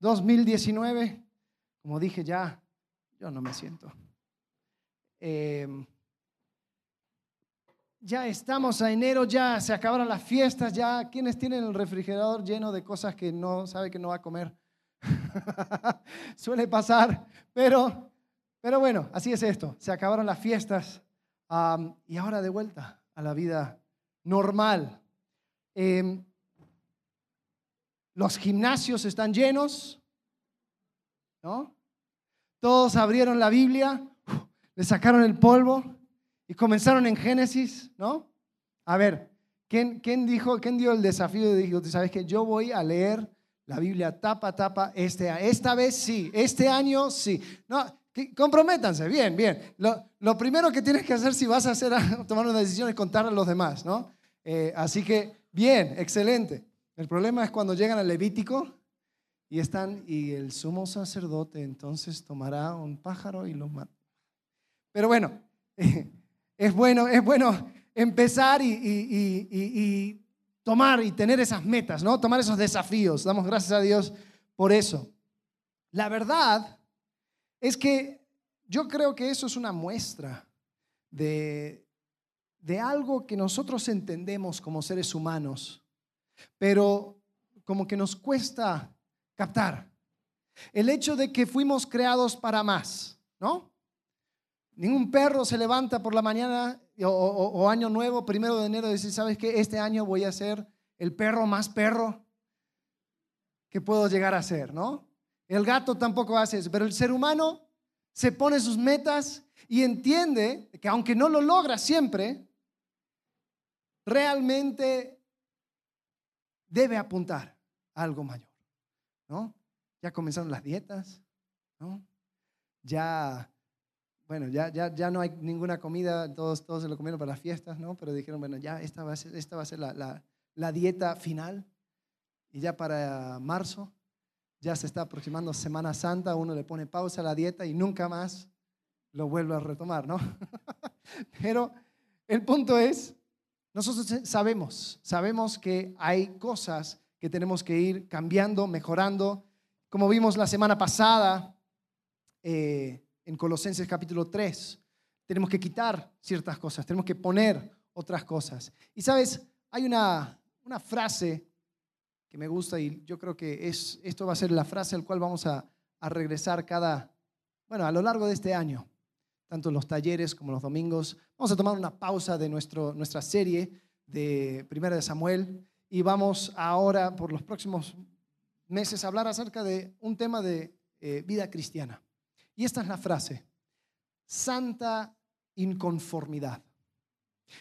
2019, como dije ya, yo no me siento. Em, ya estamos a enero, ya se acabaron las fiestas, ya quienes tienen el refrigerador lleno de cosas que no sabe que no va a comer. Suele pasar, pero, pero bueno, así es esto. Se acabaron las fiestas y ahora de vuelta a la vida normal. Em, los gimnasios están llenos, ¿no? Todos abrieron la Biblia, le sacaron el polvo y comenzaron en Génesis, ¿no? A ver, ¿quién, quién dijo, quién dio el desafío? Dijo, ¿sabes que Yo voy a leer la Biblia tapa tapa este Esta vez sí, este año sí. No, comprométanse, bien, bien. Lo, primero que tienes que hacer si vas a hacer, tomar una decisión es contarle a los demás, ¿no? Eh, así que, bien, excelente. El problema es cuando llegan al Levítico y están, y el sumo sacerdote entonces tomará un pájaro y lo mata. Pero bueno, es bueno, es bueno empezar y, tomar y tener esas metas, ¿no? Tomar esos desafíos. Damos gracias a Dios por eso. La verdad es que yo creo que eso es una muestra de, de algo que nosotros entendemos como seres humanos pero como que nos cuesta captar. El hecho de que fuimos creados para más, ¿no? Ningún perro se levanta por la mañana o, año nuevo, primero de enero, y dice, ¿sabes qué? Este año voy a ser el perro más perro que puedo llegar a ser, ¿no? El gato tampoco hace eso, pero el ser humano se pone sus metas y entiende que aunque no lo logra siempre, realmente debe apuntar a algo mayor, ¿no? Ya comenzaron las dietas, ¿no? Ya, bueno, ya, ya, ya no hay ninguna comida, todos, todos se lo comieron para las fiestas, ¿no? Pero dijeron, bueno, ya esta va a ser, esta va a ser la, la, dieta final. Y ya para marzo, ya se está aproximando Semana Santa, uno le pone pausa a la dieta y nunca más lo vuelve a retomar, ¿no? Pero el punto es nosotros sabemos, sabemos que hay cosas que tenemos que ir cambiando, mejorando. Como vimos la semana pasada eh, en Colosenses capítulo 3, tenemos que quitar ciertas cosas, tenemos que poner otras cosas. Y sabes, hay una, una frase que me gusta y yo creo que es, esto va a ser la frase al cual vamos a, a regresar cada, bueno, a lo largo de este año tanto los talleres como los domingos. Vamos a tomar una pausa de nuestro, nuestra serie de Primera de Samuel y vamos ahora por los próximos meses a hablar acerca de un tema de eh, vida cristiana. Y esta es la frase, santa inconformidad.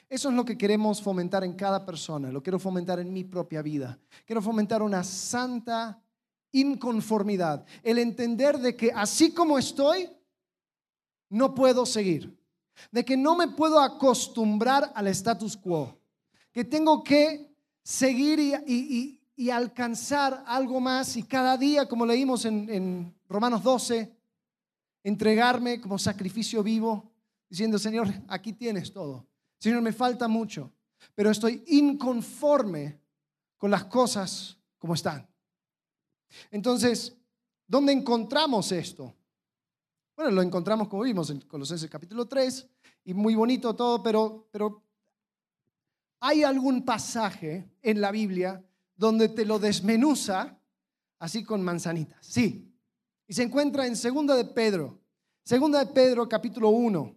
Eso es lo que queremos fomentar en cada persona, lo quiero fomentar en mi propia vida. Quiero fomentar una santa inconformidad, el entender de que así como estoy, no puedo seguir, de que no me puedo acostumbrar al status quo, que tengo que seguir y, alcanzar algo más y cada día, como leímos en, en Romanos 12, entregarme como sacrificio vivo, diciendo, Señor, aquí tienes todo. Señor, me falta mucho, pero estoy inconforme con las cosas como están. Entonces, ¿dónde encontramos esto? Bueno, lo encontramos como vimos en Colosenses capítulo 3 y muy bonito todo, pero, pero hay algún pasaje en la Biblia donde te lo desmenuza así con manzanitas. Sí. Y se encuentra en Segunda de Pedro. Segunda de Pedro capítulo 1,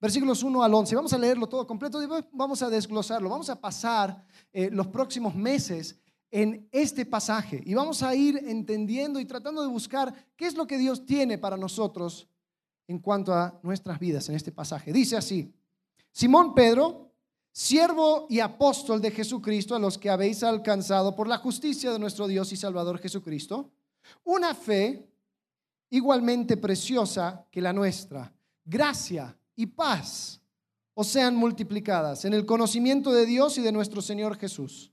versículos 1 al 11. Vamos a leerlo todo completo y vamos a desglosarlo. Vamos a pasar eh, los próximos meses en este pasaje y vamos a ir entendiendo y tratando de buscar qué es lo que Dios tiene para nosotros en cuanto a nuestras vidas en este pasaje. Dice así, Simón Pedro, siervo y apóstol de Jesucristo, a los que habéis alcanzado por la justicia de nuestro Dios y Salvador Jesucristo, una fe igualmente preciosa que la nuestra, gracia y paz os sean multiplicadas en el conocimiento de Dios y de nuestro Señor Jesús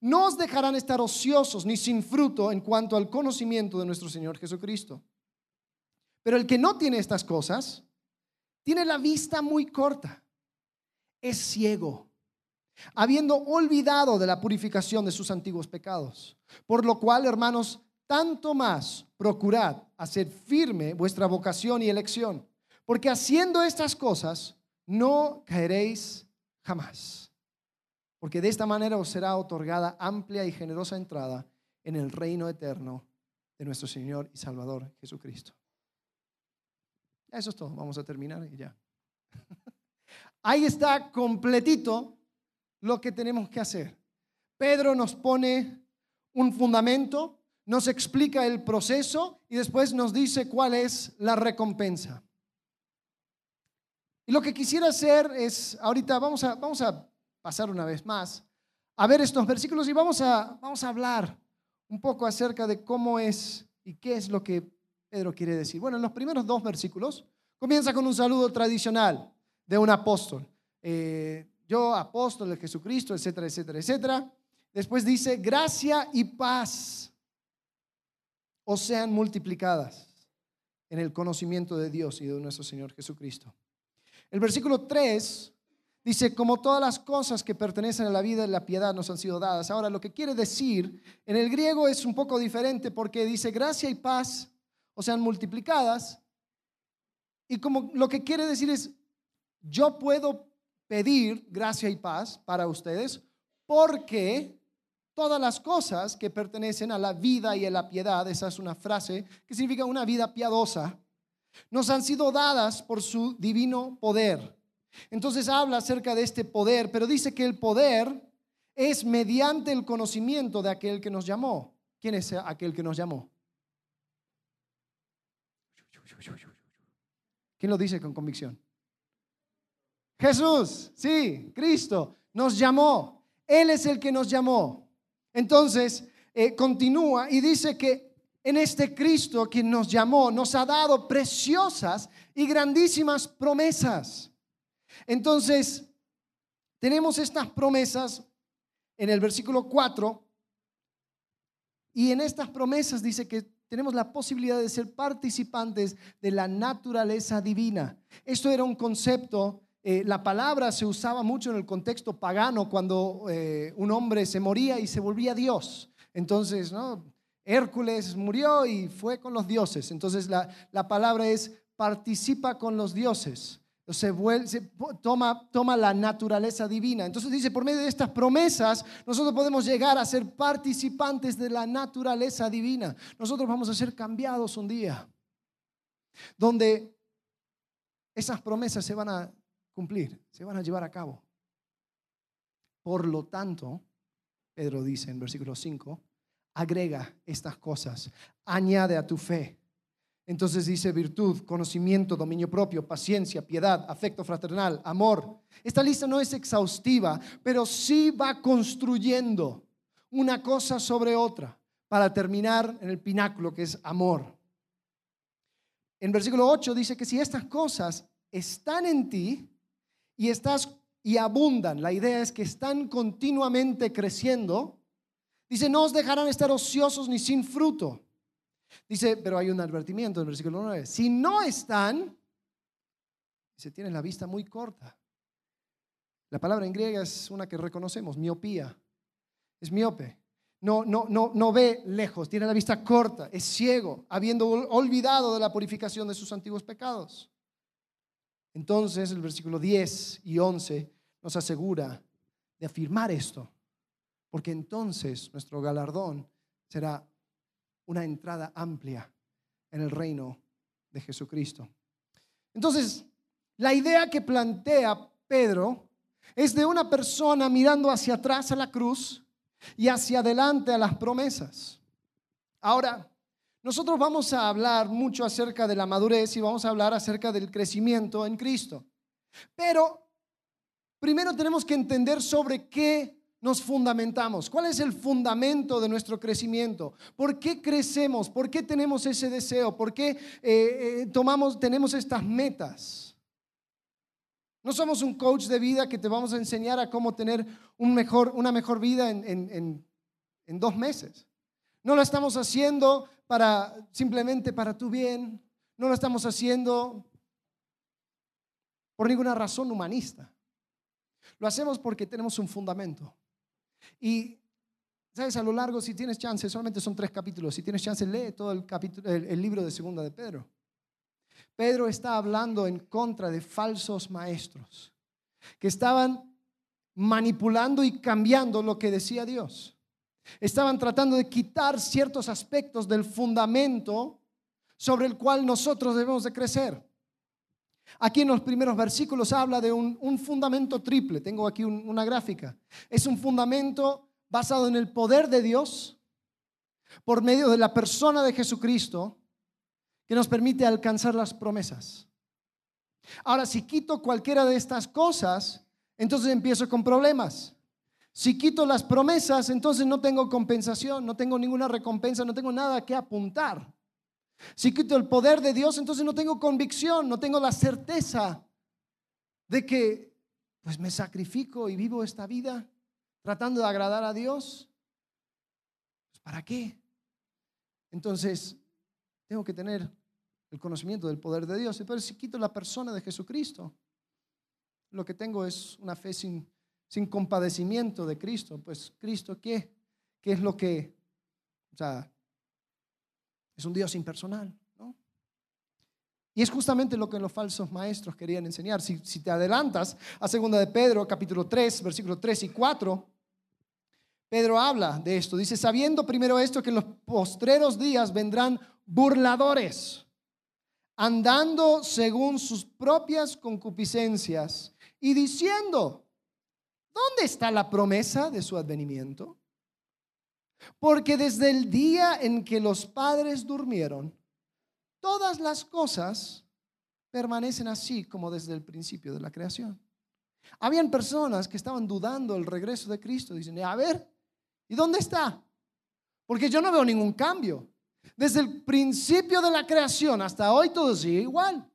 no os dejarán estar ociosos ni sin fruto en cuanto al conocimiento de nuestro Señor Jesucristo. Pero el que no tiene estas cosas, tiene la vista muy corta, es ciego, habiendo olvidado de la purificación de sus antiguos pecados. Por lo cual, hermanos, tanto más procurad hacer firme vuestra vocación y elección, porque haciendo estas cosas no caeréis jamás. Porque de esta manera os será otorgada amplia y generosa entrada en el reino eterno de nuestro Señor y Salvador Jesucristo. Eso es todo, vamos a terminar y ya. Ahí está completito lo que tenemos que hacer. Pedro nos pone un fundamento, nos explica el proceso y después nos dice cuál es la recompensa. Y lo que quisiera hacer es, ahorita vamos a, vamos a pasar una vez más a ver estos versículos y vamos a, vamos a hablar un poco acerca de cómo es y qué es lo que Pedro quiere decir. Bueno, en los primeros dos versículos comienza con un saludo tradicional de un apóstol. Eh, yo, apóstol de Jesucristo, etcétera, etcétera, etcétera. Después dice, gracia y paz os sean multiplicadas en el conocimiento de Dios y de nuestro Señor Jesucristo. El versículo 3 dice, como todas las cosas que pertenecen a la vida y la piedad nos han sido dadas. Ahora, lo que quiere decir en el griego es un poco diferente porque dice, gracia y paz os sean multiplicadas. Y como lo que quiere decir es, yo puedo pedir gracia y paz para ustedes porque todas las cosas que pertenecen a la vida y a la piedad, esa es una frase que significa una vida piadosa, nos han sido dadas por su divino poder. Entonces habla acerca de este poder, pero dice que el poder es mediante el conocimiento de aquel que nos llamó. ¿Quién es aquel que nos llamó? ¿Quién lo dice con convicción? Jesús, sí, Cristo nos llamó. Él es el que nos llamó. Entonces, eh, continúa y dice que en este Cristo quien nos llamó nos ha dado preciosas y grandísimas promesas. Entonces, tenemos estas promesas en el versículo 4 y en estas promesas dice que tenemos la posibilidad de ser participantes de la naturaleza divina. Esto era un concepto eh, la palabra se usaba mucho en el contexto pagano cuando eh, un hombre se moría y se volvía Dios. Entonces, ¿no? Hércules murió y fue con los dioses. Entonces la, palabra es participa con los dioses. Se, toma, toma la naturaleza divina. Entonces dice, por medio de estas promesas, nosotros podemos llegar a ser participantes de la naturaleza divina. Nosotros vamos a ser cambiados un día, donde esas promesas se van a cumplir, se van a llevar a cabo. Por lo tanto, Pedro dice en versículo 5, agrega estas cosas, añade a tu fe. Entonces dice virtud, conocimiento, dominio propio, paciencia, piedad, afecto fraternal, amor. Esta lista no es exhaustiva, pero sí va construyendo una cosa sobre otra para terminar en el pináculo que es amor. En versículo 8 dice que si estas cosas están en ti, y y abundan. La idea es que están continuamente creciendo. Dice, no os dejarán estar ociosos ni sin fruto. Dice, pero hay un advertimiento en el versículo 9. Si no están, se tiene la vista muy corta. La palabra en griega es una que reconocemos, miopía. Es miope. No, no, no, no ve lejos, tiene la vista corta, es ciego, habiendo olvidado de la purificación de sus antiguos pecados. Entonces el versículo 10 y 11 nos asegura de afirmar esto, porque entonces nuestro galardón será una entrada amplia en el reino de Jesucristo. Entonces, la idea que plantea Pedro es de una persona mirando hacia atrás a la cruz y hacia adelante a las promesas. Ahora, nosotros vamos a hablar mucho acerca de la madurez y vamos a hablar acerca del crecimiento en Cristo. Pero primero tenemos que entender sobre qué nos fundamentamos. ¿Cuál es el fundamento de nuestro crecimiento? ¿Por qué crecemos? ¿Por qué tenemos ese deseo? ¿Por qué eh, eh, tomamos, tenemos estas metas? No somos un coach de vida que te vamos a enseñar a cómo tener una mejor vida en, en dos meses. No lo estamos haciendo para simplemente para tu bien. No lo estamos haciendo por ninguna razón humanista. Lo hacemos porque tenemos un fundamento. Y, ¿sabes? A lo largo, si tienes chance, solamente son tres capítulos, si tienes chance, lee todo el, capítulo, el, libro de Segunda de Pedro. Pedro está hablando en contra de falsos maestros que estaban manipulando y cambiando lo que decía Dios. Estaban tratando de quitar ciertos aspectos del fundamento sobre el cual nosotros debemos de crecer. Aquí en los primeros versículos habla de un, fundamento triple. Tengo aquí una gráfica. Es un fundamento basado en el poder de Dios por medio de la persona de Jesucristo que nos permite alcanzar las promesas. Ahora, si quito cualquiera de estas cosas, entonces empiezo con problemas. Si quito las promesas, entonces no tengo compensación, no tengo ninguna recompensa, no tengo nada que apuntar. Si quito el poder de Dios, entonces no tengo convicción, no tengo la certeza de que pues me sacrifico y vivo esta vida tratando de agradar a Dios. Pues, ¿Para qué? Entonces, tengo que tener el conocimiento del poder de Dios. Pero si quito la persona de Jesucristo, lo que tengo es una fe sin, sin compadecimiento de Cristo. Pues, ¿Cristo qué? ¿Qué es lo que, o sea, es un Dios impersonal, ¿no? Y es justamente lo que los falsos maestros querían enseñar. Si, te adelantas a segunda de Pedro, capítulo 3, versículos 3 y 4, Pedro habla de esto. Dice, sabiendo primero esto que en los postreros días vendrán burladores, andando según sus propias concupiscencias y diciendo, ¿dónde está la promesa de su advenimiento? Porque desde el día en que los padres durmieron, todas las cosas permanecen así como desde el principio de la creación. Habían personas que estaban dudando el regreso de Cristo, dicen, a ver, ¿y dónde está? Porque yo no veo ningún cambio. Desde el principio de la creación hasta hoy todo sigue igual.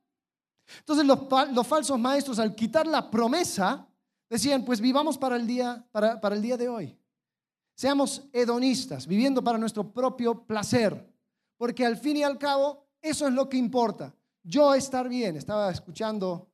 Entonces los, falsos maestros al quitar la promesa decían, pues vivamos para el día, para el día de hoy. Seamos hedonistas, viviendo para nuestro propio placer, porque al fin y al cabo eso es lo que importa. Yo estar bien. Estaba escuchando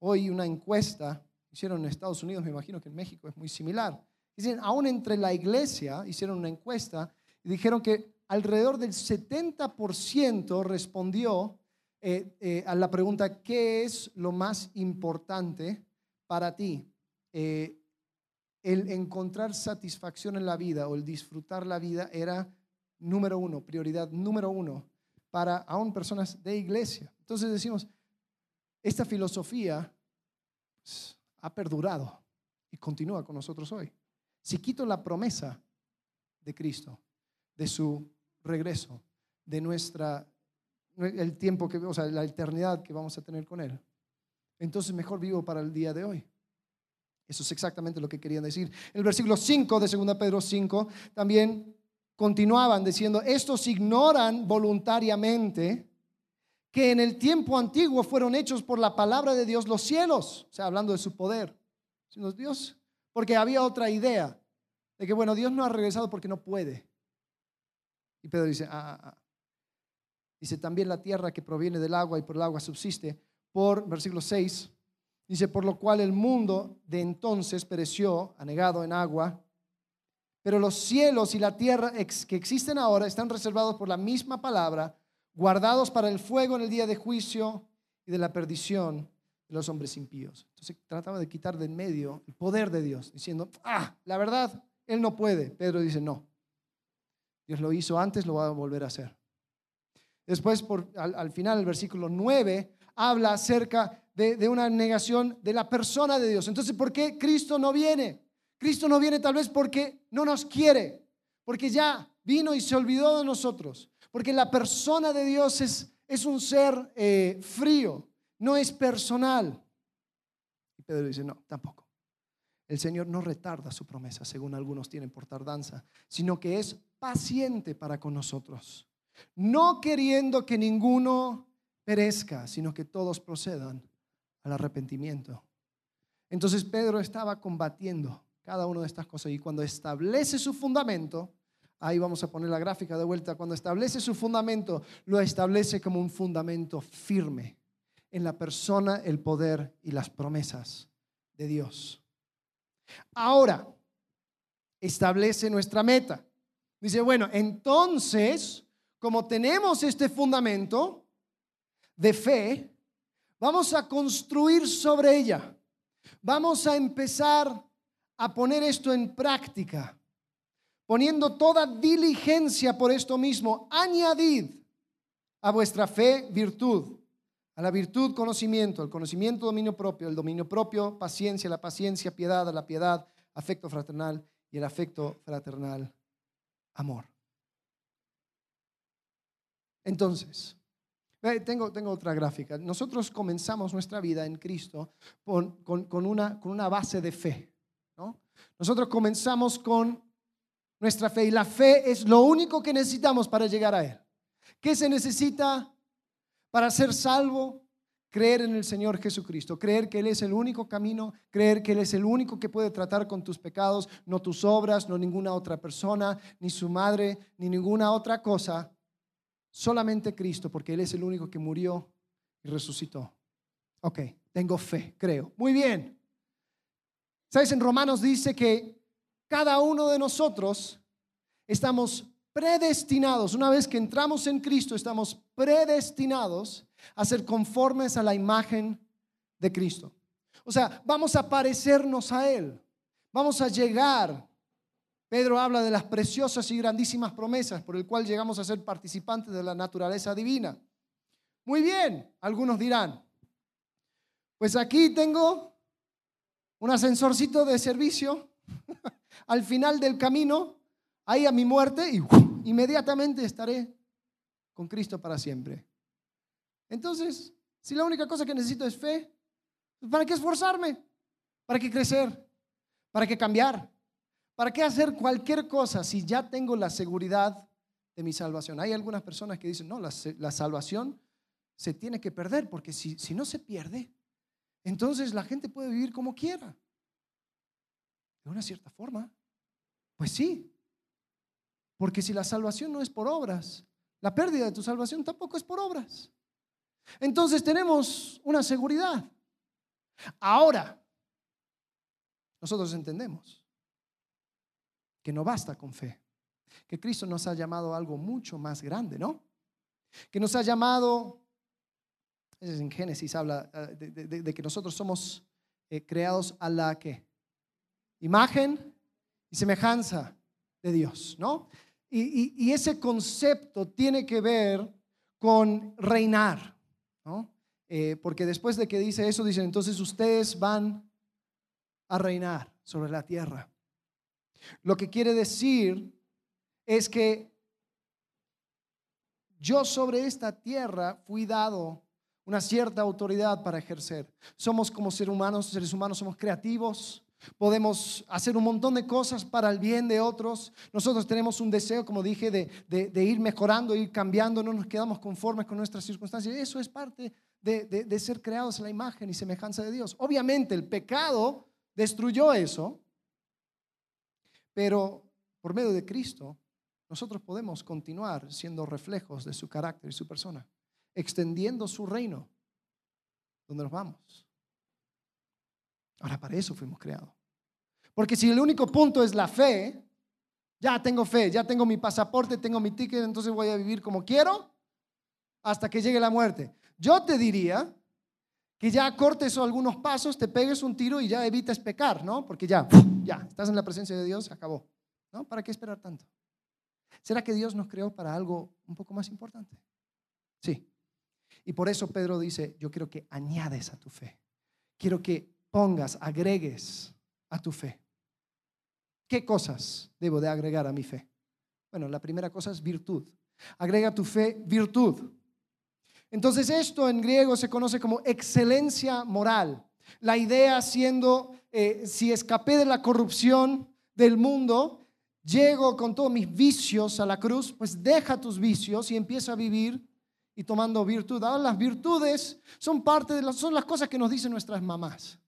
hoy una encuesta, hicieron en Estados Unidos, me imagino que en México es muy similar. Dicen, aún entre la iglesia hicieron una encuesta y dijeron que alrededor del 70% respondió eh, eh, a la pregunta, ¿qué es lo más importante para ti? Eh, el encontrar satisfacción en la vida o el disfrutar la vida era número uno, prioridad número uno para aún personas de iglesia. Entonces decimos, esta filosofía ha perdurado y continúa con nosotros hoy. Si quito la promesa de Cristo, de su regreso, de nuestra, el tiempo que, o sea, la eternidad que vamos a tener con Él, entonces mejor vivo para el día de hoy. Eso es exactamente lo que querían decir. El versículo 5 de 2 Pedro 5 también continuaban diciendo, estos ignoran voluntariamente que en el tiempo antiguo fueron hechos por la palabra de Dios los cielos, o sea, hablando de su poder. Sino Dios, porque había otra idea de que, bueno, Dios no ha regresado porque no puede. Y Pedro dice, ah, ah, ah. dice también la tierra que proviene del agua y por el agua subsiste, por, versículo 6, Dice, por lo cual el mundo de entonces pereció, anegado en agua, pero los cielos y la tierra que existen ahora están reservados por la misma palabra, guardados para el fuego en el día de juicio y de la perdición de los hombres impíos. Entonces trataba de quitar de en medio el poder de Dios, diciendo, ah, la verdad, Él no puede. Pedro dice, no. Dios lo hizo antes, lo va a volver a hacer. Después, al final, el versículo 9 habla acerca de, una negación de la persona de Dios. Entonces, ¿por qué Cristo no viene? Cristo no viene tal vez porque no nos quiere, porque ya vino y se olvidó de nosotros, porque la persona de Dios es, es un ser eh, frío, no es personal. Y Pedro dice, no, tampoco. El Señor no retarda su promesa, según algunos tienen por tardanza, sino que es paciente para con nosotros, no queriendo que ninguno perezca, sino que todos procedan al arrepentimiento. Entonces Pedro estaba combatiendo cada una de estas cosas y cuando establece su fundamento, ahí vamos a poner la gráfica de vuelta, cuando establece su fundamento, lo establece como un fundamento firme en la persona, el poder y las promesas de Dios. Ahora, establece nuestra meta. Dice, bueno, entonces, como tenemos este fundamento de fe, vamos a construir sobre ella. Vamos a empezar a poner esto en práctica, poniendo toda diligencia por esto mismo. Añadid a vuestra fe virtud, a la virtud conocimiento, al conocimiento dominio propio, el dominio propio paciencia, la paciencia piedad, la piedad afecto fraternal y el afecto fraternal amor. Entonces, tengo, tengo otra gráfica. Nosotros comenzamos nuestra vida en Cristo con, con, una, con una base de fe. ¿no? Nosotros comenzamos con nuestra fe y la fe es lo único que necesitamos para llegar a Él. ¿Qué se necesita para ser salvo? Creer en el Señor Jesucristo, creer que Él es el único camino, creer que Él es el único que puede tratar con tus pecados, no tus obras, no ninguna otra persona, ni su madre, ni ninguna otra cosa, solamente Cristo, porque Él es el único que murió y resucitó. Ok, tengo fe, creo. Muy bien. ¿Sabes? En Romanos dice que cada uno de nosotros estamos predestinados, una vez que entramos en Cristo, estamos predestinados a ser conformes a la imagen de Cristo. O sea, vamos a parecernos a Él, vamos a llegar. Pedro habla de las preciosas y grandísimas promesas por el cual llegamos a ser participantes de la naturaleza divina. Muy bien, algunos dirán, pues aquí tengo un ascensorcito de servicio al final del camino, ahí a mi muerte, y inmediatamente estaré con Cristo para siempre. Entonces, si la única cosa que necesito es fe, ¿para qué esforzarme? ¿Para qué crecer? ¿Para qué cambiar? ¿Para qué hacer cualquier cosa si ya tengo la seguridad de mi salvación? Hay algunas personas que dicen, no, la, salvación se tiene que perder, porque si, si no se pierde, entonces la gente puede vivir como quiera. De una cierta forma. Pues sí. Porque si la salvación no es por obras, la pérdida de tu salvación tampoco es por obras. Entonces tenemos una seguridad. Ahora, nosotros entendemos que no basta con fe, que Cristo nos ha llamado a algo mucho más grande, ¿no? Que nos ha llamado, en Génesis habla eh, de, que nosotros somos eh, creados a la que imagen y semejanza de Dios, ¿no? y ese concepto tiene que ver con reinar. Eh, porque después de que dice eso, dicen, entonces ustedes van a reinar sobre la tierra. Lo que quiere decir es que yo sobre esta tierra fui dado una cierta autoridad para ejercer. Somos como seres humanos, seres humanos somos creativos, Podemos hacer un montón de cosas para el bien de otros. Nosotros tenemos un deseo, como dije, de, de, ir mejorando, ir cambiando, no nos quedamos conformes con nuestras circunstancias. Eso es parte de, ser creados en la imagen y semejanza de Dios. Obviamente el pecado destruyó eso, pero por medio de Cristo nosotros podemos continuar siendo reflejos de su carácter y su persona, extendiendo su reino donde nos vamos. Ahora, para eso fuimos creados. Porque si el único punto es la fe, ya tengo fe, ya tengo mi pasaporte, tengo mi ticket, entonces voy a vivir como quiero hasta que llegue la muerte. Yo te diría que ya cortes algunos pasos, te pegues un tiro y ya evites pecar, ¿no? Porque ya, ya, estás en la presencia de Dios, acabó. ¿No? ¿Para qué esperar tanto? ¿Será que Dios nos creó para algo un poco más importante? Sí. Y por eso Pedro dice, yo quiero que añades a tu fe. Quiero que pongas, agregues a tu fe. ¿Qué cosas debo de agregar a mi fe? Bueno, la primera cosa es virtud. Agrega tu fe virtud. Entonces esto en griego se conoce como excelencia moral. La idea siendo, eh, si escapé de la corrupción del mundo, llego con todos mis vicios a la cruz, pues deja tus vicios y empieza a vivir y tomando virtud. Ahora las virtudes son parte de las, son las cosas que nos dicen nuestras mamás.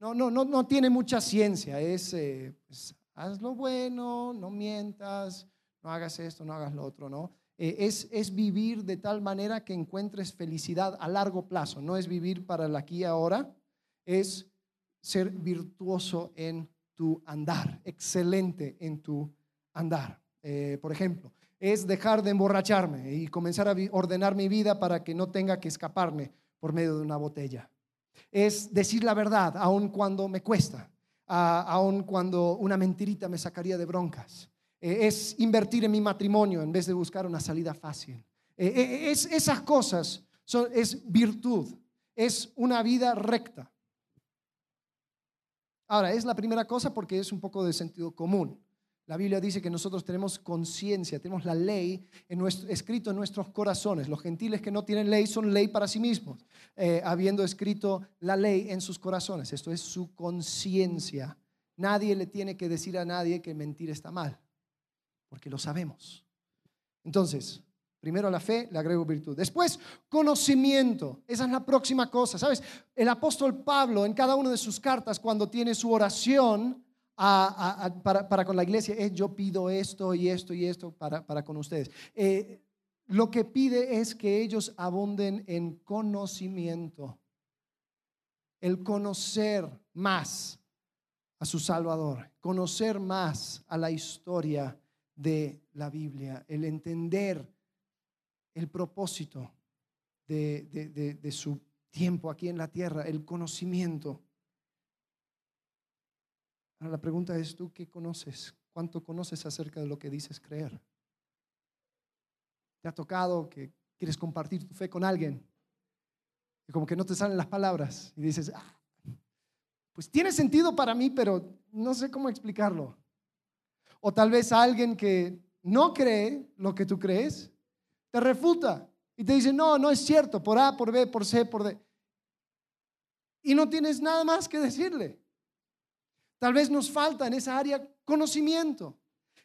No, no, no, no tiene mucha ciencia. Es, eh, pues, haz lo bueno, no mientas, no hagas esto, no hagas lo otro, ¿no? Eh, es, es, vivir de tal manera que encuentres felicidad a largo plazo. No es vivir para el aquí y ahora, es ser virtuoso en tu andar, excelente en tu andar. Eh, por ejemplo, es dejar de emborracharme y comenzar a ordenar mi vida para que no tenga que escaparme por medio de una botella. Es decir la verdad, aun cuando me cuesta, aun cuando una mentirita me sacaría de broncas. Eh, es invertir en mi matrimonio en vez de buscar una salida fácil. Eh, es, esas cosas son, es virtud, es una vida recta. Ahora, es la primera cosa porque es un poco de sentido común. La Biblia dice que nosotros tenemos conciencia, tenemos la ley escrito en nuestros corazones. Los gentiles que no tienen ley son ley para sí mismos, eh, habiendo escrito la ley en sus corazones. Esto es su conciencia. Nadie le tiene que decir a nadie que mentir está mal, porque lo sabemos. Entonces, Primero la fe, le agrego virtud. Después, conocimiento. Esa es la próxima cosa. ¿Sabes? El apóstol Pablo en cada una de sus cartas, cuando tiene su oración para, con la iglesia, es yo pido esto y esto y esto para, con ustedes. Eh, lo que pide es que ellos abunden en conocimiento. El conocer más a su Salvador, conocer más a la historia de la Biblia, el entender el propósito de, su tiempo aquí en la tierra, el conocimiento. Ahora la pregunta es, ¿tú qué conoces? ¿Cuánto conoces acerca de lo que dices creer? ¿Te ha tocado que quieres compartir tu fe con alguien? Y como que no te salen las palabras y dices, ah, pues tiene sentido para mí, pero no sé cómo explicarlo. O tal vez alguien que no cree lo que tú crees te refuta y te dice, no, no es cierto, por A, por B, por C, por D. Y no tienes nada más que decirle. Tal vez nos falta en esa área conocimiento,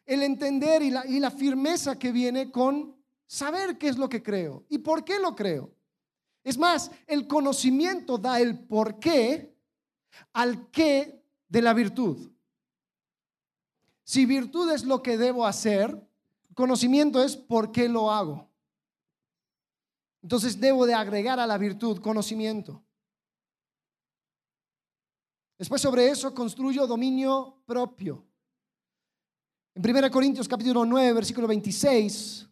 el entender y la, y la firmeza que viene con saber qué es lo que creo y por qué lo creo. Es más, el conocimiento da el por qué al qué de la virtud. Si virtud es lo que debo hacer, conocimiento es por qué lo hago. Entonces debo de agregar a la virtud conocimiento. Después sobre eso construyo dominio propio. En 1 Corintios capítulo 9, versículo 26,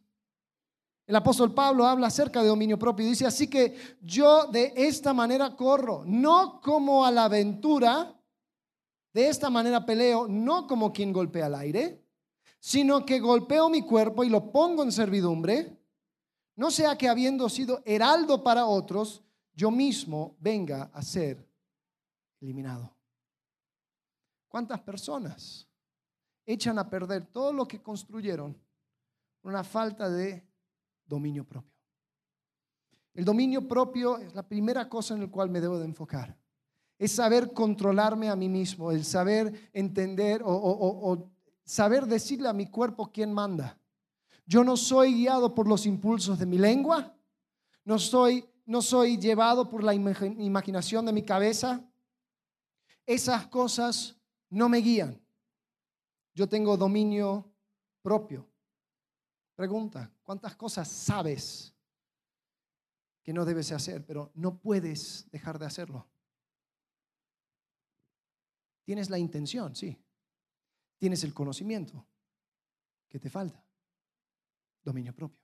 el apóstol Pablo habla acerca de dominio propio. Dice, así que yo de esta manera corro, no como a la aventura, de esta manera peleo, no como quien golpea al aire, sino que golpeo mi cuerpo y lo pongo en servidumbre no sea que habiendo sido heraldo para otros, yo mismo venga a ser eliminado. ¿Cuántas personas echan a perder todo lo que construyeron por una falta de dominio propio? El dominio propio es la primera cosa en la cual me debo de enfocar. Es saber controlarme a mí mismo, el saber entender o, saber decirle a mi cuerpo quién manda. Yo no soy guiado por los impulsos de mi lengua, no soy, no soy llevado por la imaginación de mi cabeza. Esas cosas no me guían. Yo tengo dominio propio. Pregunta, ¿cuántas cosas sabes que no debes hacer, pero no puedes dejar de hacerlo? Tienes la intención, sí. Tienes el conocimiento. ¿Qué te falta? dominio propio.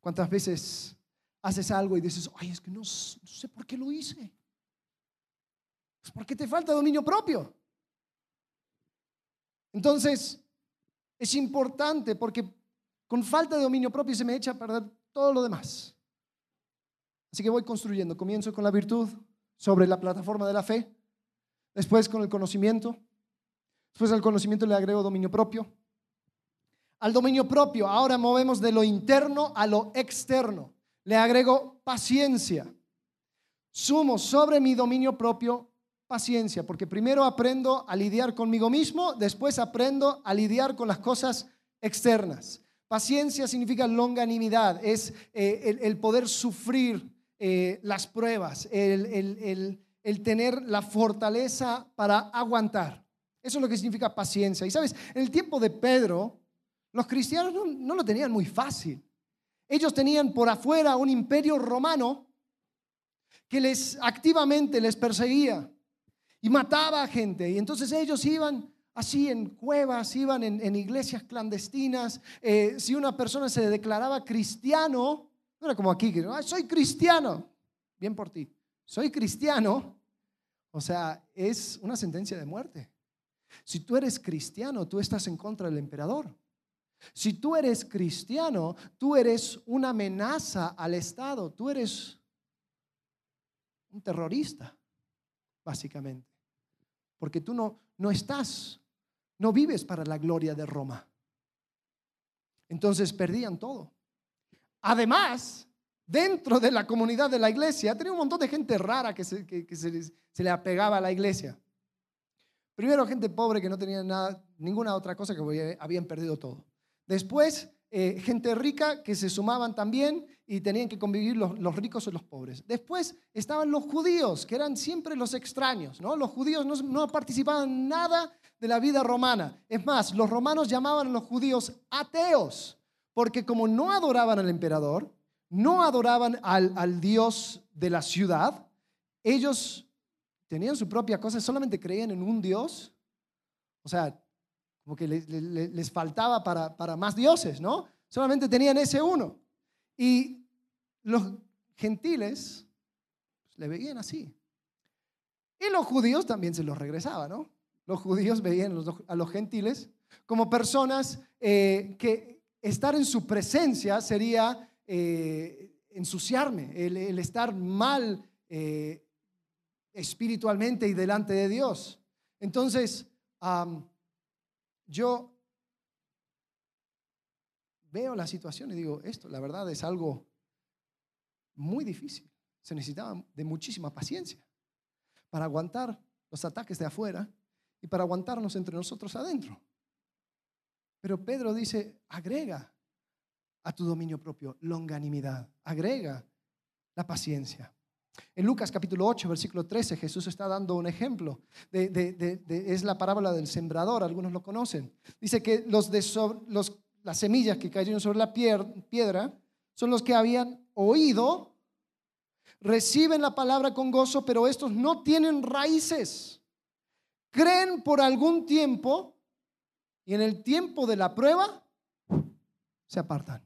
¿Cuántas veces haces algo y dices, ay, es que no, sé por qué lo hice? Pues porque te falta dominio propio. Entonces, es importante porque con falta de dominio propio se me echa a perder todo lo demás. Así que voy construyendo. Comienzo con la virtud sobre la plataforma de la fe, después con el conocimiento, después al conocimiento le agrego dominio propio. Al dominio propio, ahora movemos de lo interno a lo externo. Le agrego paciencia. Sumo sobre mi dominio propio paciencia, porque primero aprendo a lidiar conmigo mismo, después aprendo a lidiar con las cosas externas. Paciencia significa longanimidad, es eh, el, poder sufrir eh, las pruebas, el, tener la fortaleza para aguantar. Eso es lo que significa paciencia. Y sabes, en el tiempo de Pedro, los cristianos no lo tenían muy fácil. Ellos tenían por afuera un imperio romano que les activamente les perseguía y mataba a gente. Y entonces ellos iban así en cuevas, iban en, iglesias clandestinas. Eh, si una persona se declaraba cristiano, no era como aquí, que soy cristiano, bien por ti, soy cristiano. O sea, es una sentencia de muerte. Si tú eres cristiano, tú estás en contra del emperador. Si tú eres cristiano, tú eres una amenaza al Estado, tú eres un terrorista, básicamente. Porque tú no, no estás, no vives para la gloria de Roma. Entonces perdían todo. Además, dentro de la comunidad de la iglesia, tenía un montón de gente rara que se, se, le apegaba a la iglesia. Primero, gente pobre que no tenía nada, ninguna otra cosa que habían perdido todo. Después, eh, gente rica que se sumaban también y tenían que convivir los, ricos y los pobres. Después estaban los judíos, que eran siempre los extraños. ¿no? Los judíos no, no participaban nada de la vida romana. Es más, los romanos llamaban a los judíos ateos, porque como no adoraban al emperador, no adoraban al, al Dios de la ciudad, ellos tenían su propia cosa, solamente creían en un Dios. O sea, como que les, faltaba para, para, más dioses, ¿no? Solamente tenían ese uno. Y los gentiles pues, le veían así. Y los judíos también se los regresaban, ¿no? Los judíos veían a los gentiles como personas eh, que estar en su presencia sería eh, ensuciarme, el, estar mal eh, espiritualmente y delante de Dios. Entonces, yo veo la situación y digo, esto la verdad es algo muy difícil. Se necesitaba de muchísima paciencia para aguantar los ataques de afuera y para aguantarnos entre nosotros adentro. Pero Pedro dice, agrega a tu dominio propio longanimidad, agrega la paciencia. En Lucas capítulo 8, versículo 13, Jesús está dando un ejemplo. De, es la parábola del sembrador, algunos lo conocen. Dice que los de los, las semillas que cayeron sobre la piedra son los que habían oído, reciben la palabra con gozo, pero estos no tienen raíces. Creen por algún tiempo y en el tiempo de la prueba se apartan.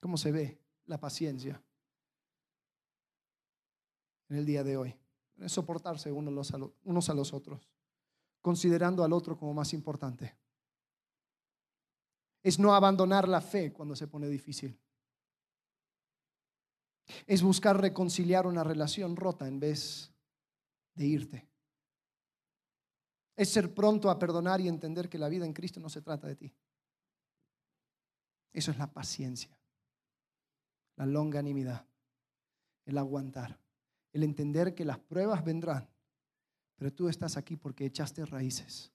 ¿Cómo se ve? la paciencia en el día de hoy. Es soportarse unos a los otros, considerando al otro como más importante. Es no abandonar la fe cuando se pone difícil. Es buscar reconciliar una relación rota en vez de irte. Es ser pronto a perdonar y entender que la vida en Cristo no se trata de ti. Eso es la paciencia la longanimidad, el aguantar, el entender que las pruebas vendrán, pero tú estás aquí porque echaste raíces.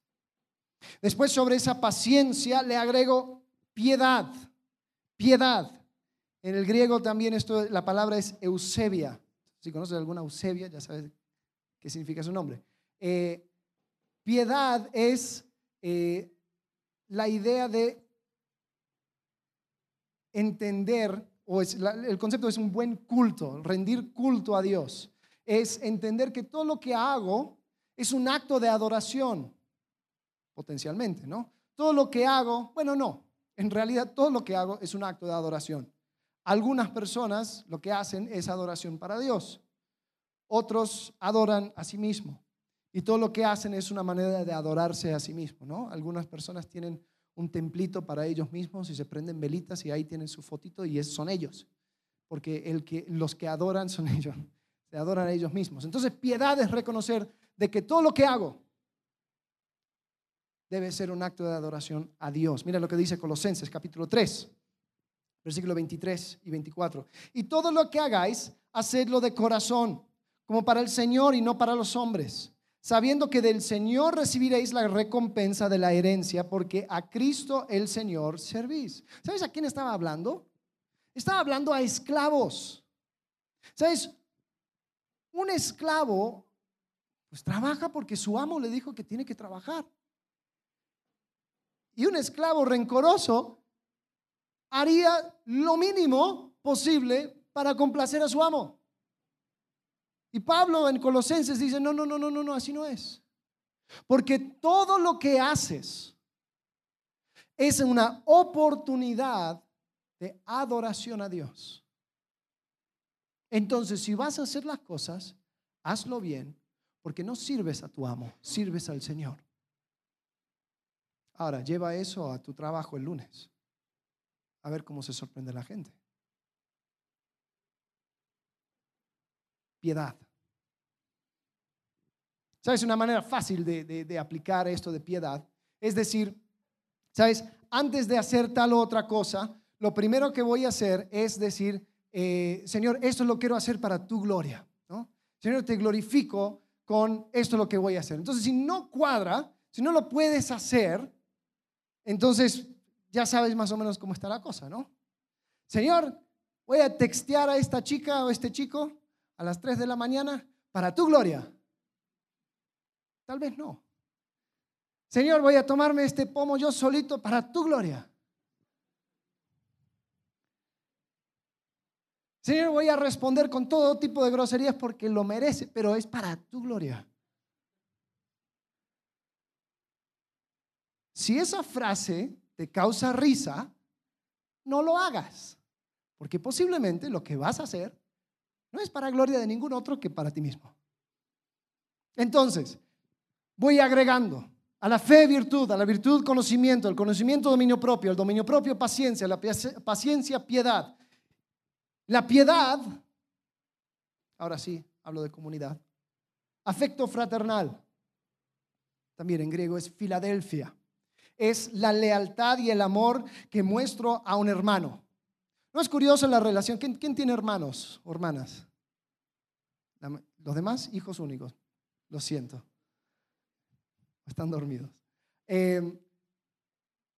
Después sobre esa paciencia le agrego piedad, piedad. En el griego también esto, la palabra es eusebia. Si conoces alguna eusebia, ya sabes qué significa su nombre. Eh, piedad es eh, la idea de entender o el concepto es un buen culto, rendir culto a Dios. Es entender que todo lo que hago es un acto de adoración, potencialmente, ¿no? Todo lo que hago, bueno, no, en realidad todo lo que hago es un acto de adoración. Algunas personas lo que hacen es adoración para Dios, otros adoran a sí mismo y todo lo que hacen es una manera de adorarse a sí mismo, ¿no? Algunas personas tienen un templito para ellos mismos y se prenden velitas y ahí tienen su fotito y son ellos. porque el que, los que adoran son ellos, se adoran a ellos mismos. Entonces, piedad es reconocer de que todo lo que hago debe ser un acto de adoración a Dios. Mira lo que dice Colosenses capítulo 3, versículo 23 y 24. Y todo lo que hagáis, hacedlo de corazón, como para el Señor y no para los hombres, sabiendo que del Señor recibiréis la recompensa de la herencia, porque a Cristo el Señor servís. ¿Sabes a quién estaba hablando? Estaba hablando a esclavos. ¿Sabes? Un esclavo pues trabaja porque su amo le dijo que tiene que trabajar. Y un esclavo rencoroso haría lo mínimo posible para complacer a su amo. Y Pablo en Colosenses dice, no, no, no, no, no, no, así no es. Porque todo lo que haces es una oportunidad de adoración a Dios. Entonces, si vas a hacer las cosas, hazlo bien, porque no sirves a tu amo, sirves al Señor. Ahora, lleva eso a tu trabajo el lunes. A ver cómo se sorprende la gente. Piedad. ¿Sabes? Una manera fácil de, aplicar esto de piedad. Es decir, ¿sabes? Antes de hacer tal o otra cosa, lo primero que voy a hacer es decir, eh, Señor, esto lo quiero hacer para tu gloria. ¿no? Señor, te glorifico con esto lo que voy a hacer. Entonces, si no cuadra, si no lo puedes hacer, entonces ya sabes más o menos cómo está la cosa, ¿no? Señor, voy a textear a esta chica o este chico a las 3 de la mañana para tu gloria. Tal vez no. Señor, voy a tomarme este pomo yo solito para tu gloria. Señor, voy a responder con todo tipo de groserías porque lo merece, pero es para tu gloria. Si esa frase te causa risa, no lo hagas, porque posiblemente lo que vas a hacer no es para gloria de ningún otro que para ti mismo. Entonces, voy agregando a la fe virtud, a la virtud conocimiento, al conocimiento dominio propio, al dominio propio paciencia, la paciencia piedad. La piedad, ahora sí, hablo de comunidad, afecto fraternal, también en griego es Filadelfia es la lealtad y el amor que muestro a un hermano. ¿No es curioso la relación? ¿Quién, tiene hermanos o hermanas? Los demás, hijos únicos. Lo siento. Están dormidos. Eh,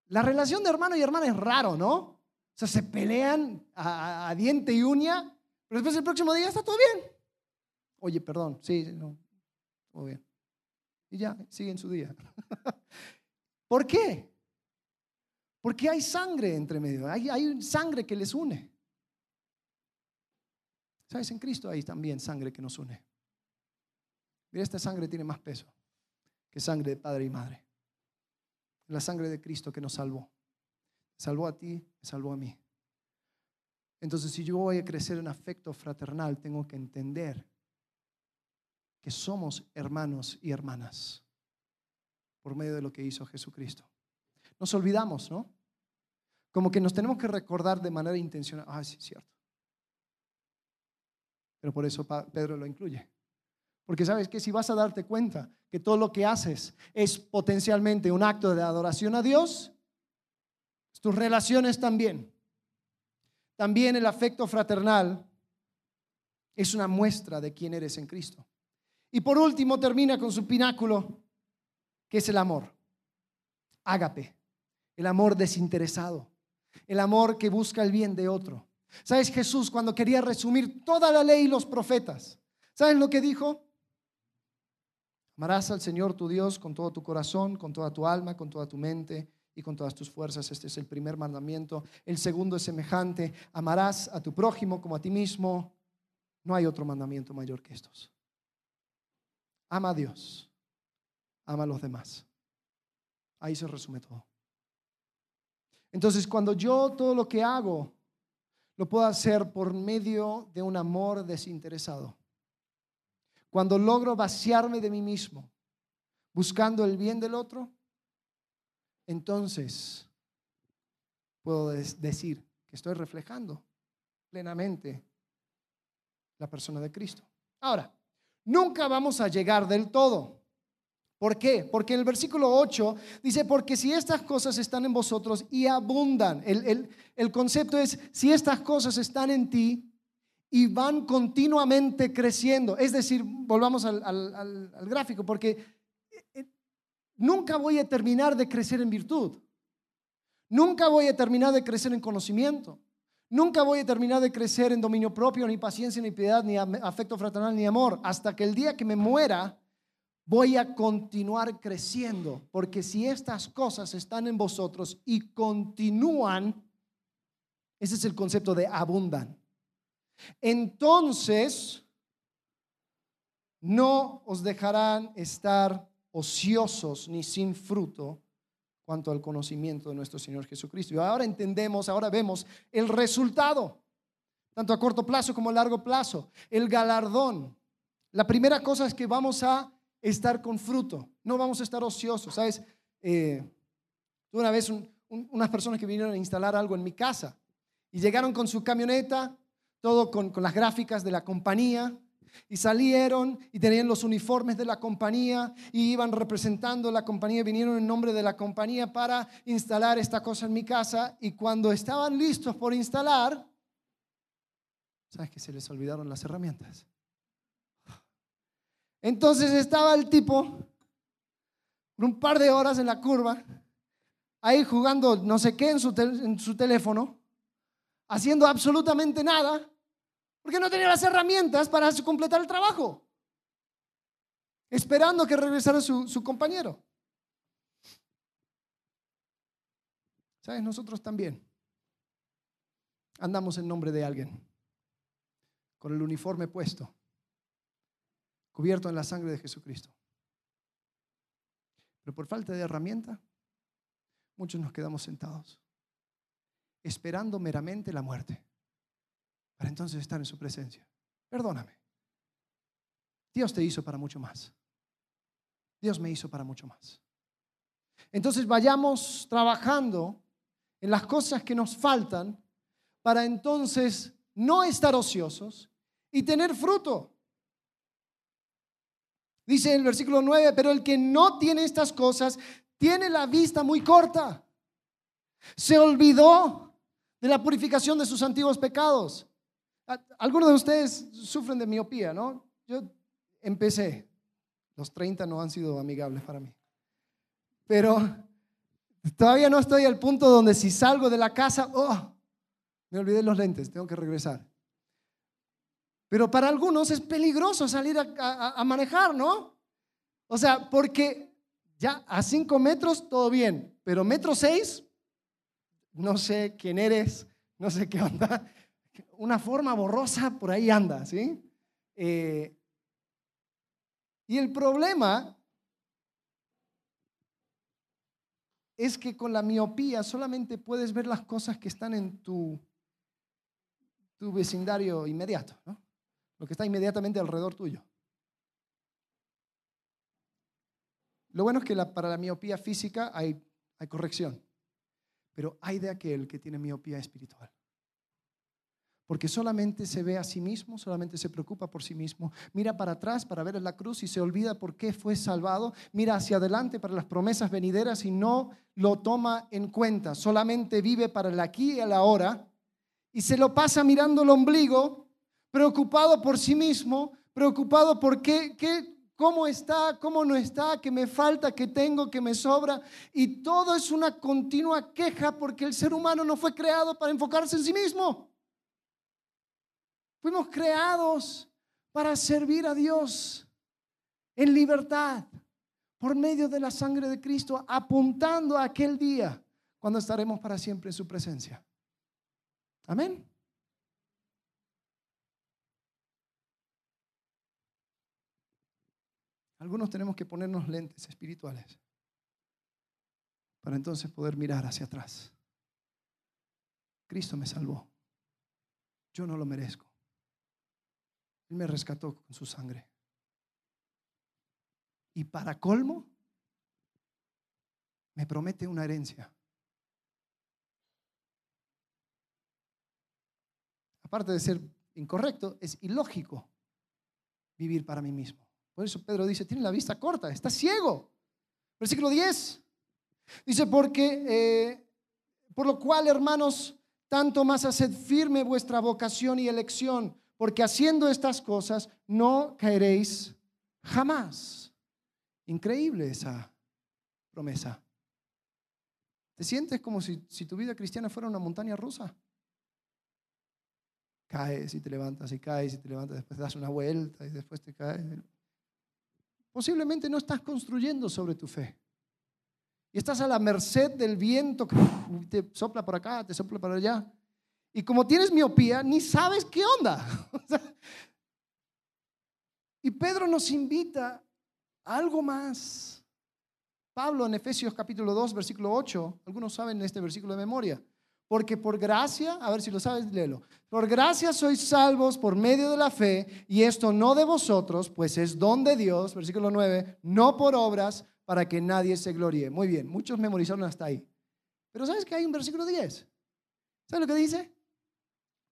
la relación de hermano y hermana es raro, ¿no? O sea, se pelean a, diente y uña, pero después el próximo día está todo bien. Oye, perdón, sí, no, todo bien. Y ya, siguen su día. ¿Por qué? Porque hay sangre entre medio, hay, hay sangre que les une. ¿Sabes? En Cristo hay también sangre que nos une. Mira, esta sangre tiene más peso que sangre de padre y madre. La sangre de Cristo que nos salvó. salvó a ti, salvó a mí. Entonces, si yo voy a crecer en afecto fraternal, tengo que entender que somos hermanos y hermanas por medio de lo que hizo Jesucristo. Nos olvidamos, ¿no? Como que nos tenemos que recordar de manera intencional. Ah, sí, cierto. Pero por eso Pedro lo incluye. Porque sabes que si vas a darte cuenta que todo lo que haces es potencialmente un acto de adoración a Dios, tus relaciones también. También el afecto fraternal es una muestra de quién eres en Cristo. Y por último termina con su pináculo ¿Qué es el amor? Ágape, el amor desinteresado, el amor que busca el bien de otro. ¿Sabes Jesús cuando quería resumir toda la ley y los profetas? ¿Sabes lo que dijo? Amarás al Señor tu Dios con todo tu corazón, con toda tu alma, con toda tu mente y con todas tus fuerzas. Este es el primer mandamiento. El segundo es semejante. Amarás a tu prójimo como a ti mismo. No hay otro mandamiento mayor que estos. Ama a Dios ama a los demás. Ahí se resume todo. Entonces, cuando yo todo lo que hago lo puedo hacer por medio de un amor desinteresado, cuando logro vaciarme de mí mismo, buscando el bien del otro, entonces puedo decir que estoy reflejando plenamente la persona de Cristo. Ahora, nunca vamos a llegar del todo. ¿Por qué? Porque en el versículo 8 dice, porque si estas cosas están en vosotros y abundan, el, concepto es, si estas cosas están en ti y van continuamente creciendo, es decir, volvamos al, gráfico, porque eh, eh, nunca voy a terminar de crecer en virtud, nunca voy a terminar de crecer en conocimiento, Nunca voy a terminar de crecer en dominio propio, ni paciencia, ni piedad, ni afecto fraternal, ni amor. Hasta que el día que me muera, voy a continuar creciendo. Porque si estas cosas están en vosotros y continúan, ese es el concepto de abundan. Entonces, no os dejarán estar ociosos ni sin fruto cuanto al conocimiento de nuestro Señor Jesucristo. Y ahora entendemos, ahora vemos el resultado, tanto a corto plazo como a largo plazo, el galardón. La primera cosa es que vamos a estar con fruto, no vamos a estar ociosos, ¿sabes? Eh, una vez unas personas que vinieron a instalar algo en mi casa y llegaron con su camioneta, todo con, con las gráficas de la compañía, y salieron y tenían los uniformes de la compañía y iban representando la compañía, vinieron en nombre de la compañía para instalar esta cosa en mi casa y cuando estaban listos por instalar, ¿sabes que se les olvidaron las herramientas? Entonces estaba el tipo un par de horas en la curva, ahí jugando no sé qué en su, en su teléfono, haciendo absolutamente nada porque no tenía las herramientas para completar el trabajo. Esperando que regresara su, su compañero. ¿Sabes? Nosotros también andamos en nombre de alguien, con el uniforme puesto, cubierto en la sangre de Jesucristo. Pero por falta de herramienta, muchos nos quedamos sentados, esperando meramente la muerte para entonces estar en su presencia. Perdóname. Dios te hizo para mucho más. Dios me hizo para mucho más. Entonces vayamos trabajando en las cosas que nos faltan para entonces no estar ociosos y tener fruto. Dice en el versículo 9, pero el que no tiene estas cosas tiene la vista muy corta. Se olvidó de la purificación de sus antiguos pecados. Algunos de ustedes sufren de miopía, ¿no? Yo empecé, los 30 no han sido amigables para mí, pero todavía no estoy al punto donde si salgo de la casa, oh, me olvidé los lentes, tengo que regresar. Pero para algunos es peligroso salir a, manejar, ¿no? O sea, porque ya a 5 metros todo bien, pero metro 6, no sé quién eres, no sé qué onda una forma borrosa por ahí anda, ¿sí? Eh, y el problema es que con la miopía solamente puedes ver las cosas que están en tu, vecindario inmediato, lo que está inmediatamente alrededor tuyo. Lo bueno es que para la miopía física hay corrección, pero hay de aquel que tiene miopía espiritual. Porque solamente se ve a sí mismo, solamente se preocupa por sí mismo, mira para atrás para ver la cruz y se olvida por qué fue salvado, mira hacia adelante para las promesas venideras y no lo toma en cuenta, solamente vive para el aquí y el ahora y se lo pasa mirando el ombligo, preocupado por sí mismo, preocupado por qué, qué cómo está, cómo no está, qué me falta, qué tengo, qué me sobra. Y todo es una continua queja porque el ser humano no fue creado para enfocarse en sí mismo. Fuimos creados para servir a Dios en libertad por medio de la sangre de Cristo, apuntando a aquel día cuando estaremos para siempre en su presencia. Amén. Algunos tenemos que ponernos lentes espirituales para entonces poder mirar hacia atrás. Cristo me salvó. Yo no lo merezco. Él me rescató con su sangre. Y para colmo, me promete una herencia. aparte de ser incorrecto, es ilógico vivir para mí mismo. Por eso Pedro dice, tiene la vista corta, está ciego. Versículo 10. Dice, porque, eh, por lo cual, hermanos, tanto más haced firme vuestra vocación y elección, porque haciendo estas cosas no caeréis jamás. Increíble esa promesa. ¿Te sientes como si, si tu vida cristiana fuera una montaña rusa? Caes y te levantas y caes y te levantas, después das una vuelta y después te caes. Posiblemente no estás construyendo sobre tu fe. Y estás a la merced del viento que te sopla por acá, te sopla por allá. Y como tienes miopía, ni sabes qué onda. y Pedro nos invita a algo más. Pablo en Efesios capítulo 2, versículo 8, algunos saben este versículo de memoria. Porque por gracia, a ver si lo sabes, léelo. Por gracia sois salvos por medio de la fe, y esto no de vosotros, pues es don de Dios, versículo 9, no por obras, para que nadie se gloríe. Muy bien, muchos memorizaron hasta ahí. Pero ¿sabes que hay un versículo 10? ¿Sabes lo que dice?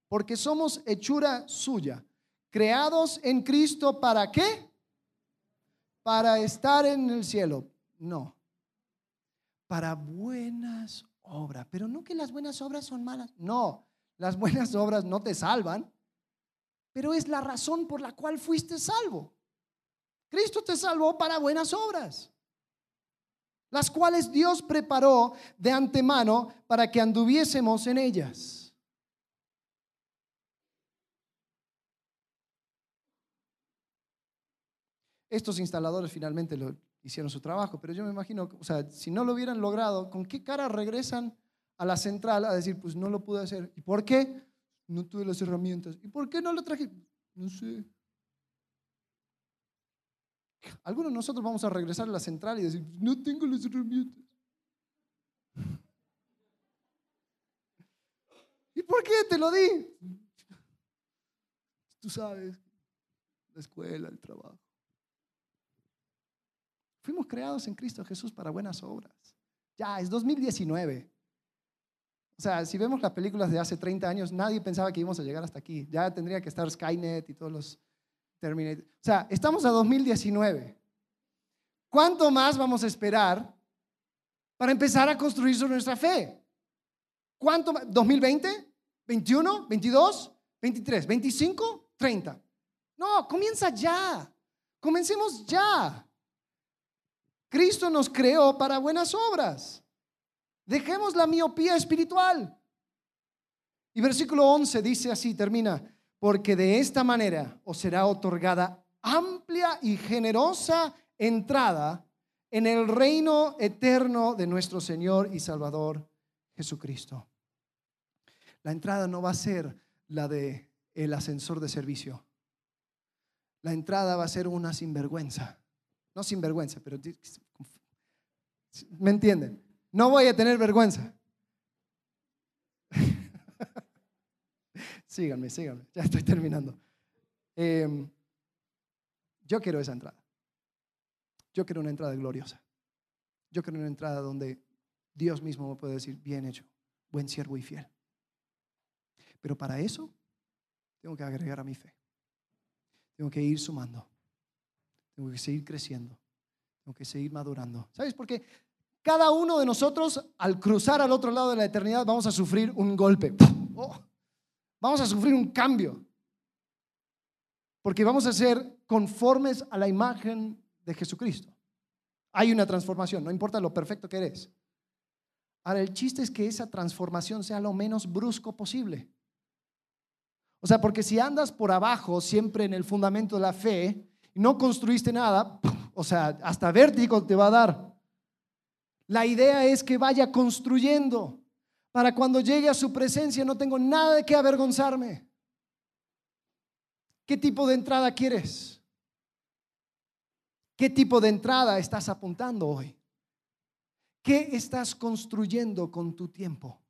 Porque somos hechura suya, creados en Cristo para qué? Para estar en el cielo. No. Para buenas obra. Pero no que las buenas obras son malas. No, las buenas obras no te salvan, pero es la razón por la cual fuiste salvo. Cristo te salvó para buenas obras, las cuales Dios preparó de antemano para que anduviésemos en ellas. Estos instaladores finalmente lo hicieron su trabajo, pero yo me imagino, o sea, si no lo hubieran logrado, ¿con qué cara regresan a la central a decir, pues no lo pude hacer? ¿Y por qué? No tuve las herramientas. ¿Y por qué no lo traje? No sé. Algunos de nosotros vamos a regresar a la central y decir, no tengo las herramientas. ¿Y por qué te lo di? Tú sabes, la escuela, el trabajo. Fuimos creados en Cristo Jesús para buenas obras. Ya, es 2019. O sea, si vemos las películas de hace 30 años, nadie pensaba que íbamos a llegar hasta aquí. Ya tendría que estar Skynet y todos los Terminator. O sea, estamos a 2019. ¿Cuánto más vamos a esperar para empezar a construir nuestra fe? ¿Cuánto más? ¿2020? ¿21? ¿22? ¿23? ¿25? ¿30? No, comienza ya. Comencemos ya. Cristo nos creó para buenas obras. Dejemos la miopía espiritual. Y versículo 11 dice así, termina, porque de esta manera os será otorgada amplia y generosa entrada en el reino eterno de nuestro Señor y Salvador Jesucristo. La entrada no va a ser la de el ascensor de servicio. La entrada va a ser una sinvergüenza. No sin vergüenza, pero ¿me entienden? No voy a tener vergüenza. síganme, síganme, ya estoy terminando. Em, yo quiero esa entrada. Yo quiero una entrada gloriosa. Yo quiero una entrada donde Dios mismo me puede decir, bien hecho, buen siervo y fiel. Pero para eso tengo que agregar a mi fe. Tengo que ir sumando. Tengo que seguir creciendo. Tengo que seguir madurando. ¿Sabes por qué? Cada uno de nosotros, al cruzar al otro lado de la eternidad, vamos a sufrir un golpe. Oh, vamos a sufrir un cambio. Porque vamos a ser conformes a la imagen de Jesucristo. Hay una transformación, no importa lo perfecto que eres. Ahora, el chiste es que esa transformación sea lo menos brusco posible. O sea, porque si andas por abajo, siempre en el fundamento de la fe, no construiste nada, o sea, hasta vértigo te va a dar. La idea es que vaya construyendo para cuando llegue a su presencia no tengo nada de qué avergonzarme. ¿Qué tipo de entrada quieres? ¿Qué tipo de entrada estás apuntando hoy? ¿Qué estás construyendo con tu tiempo?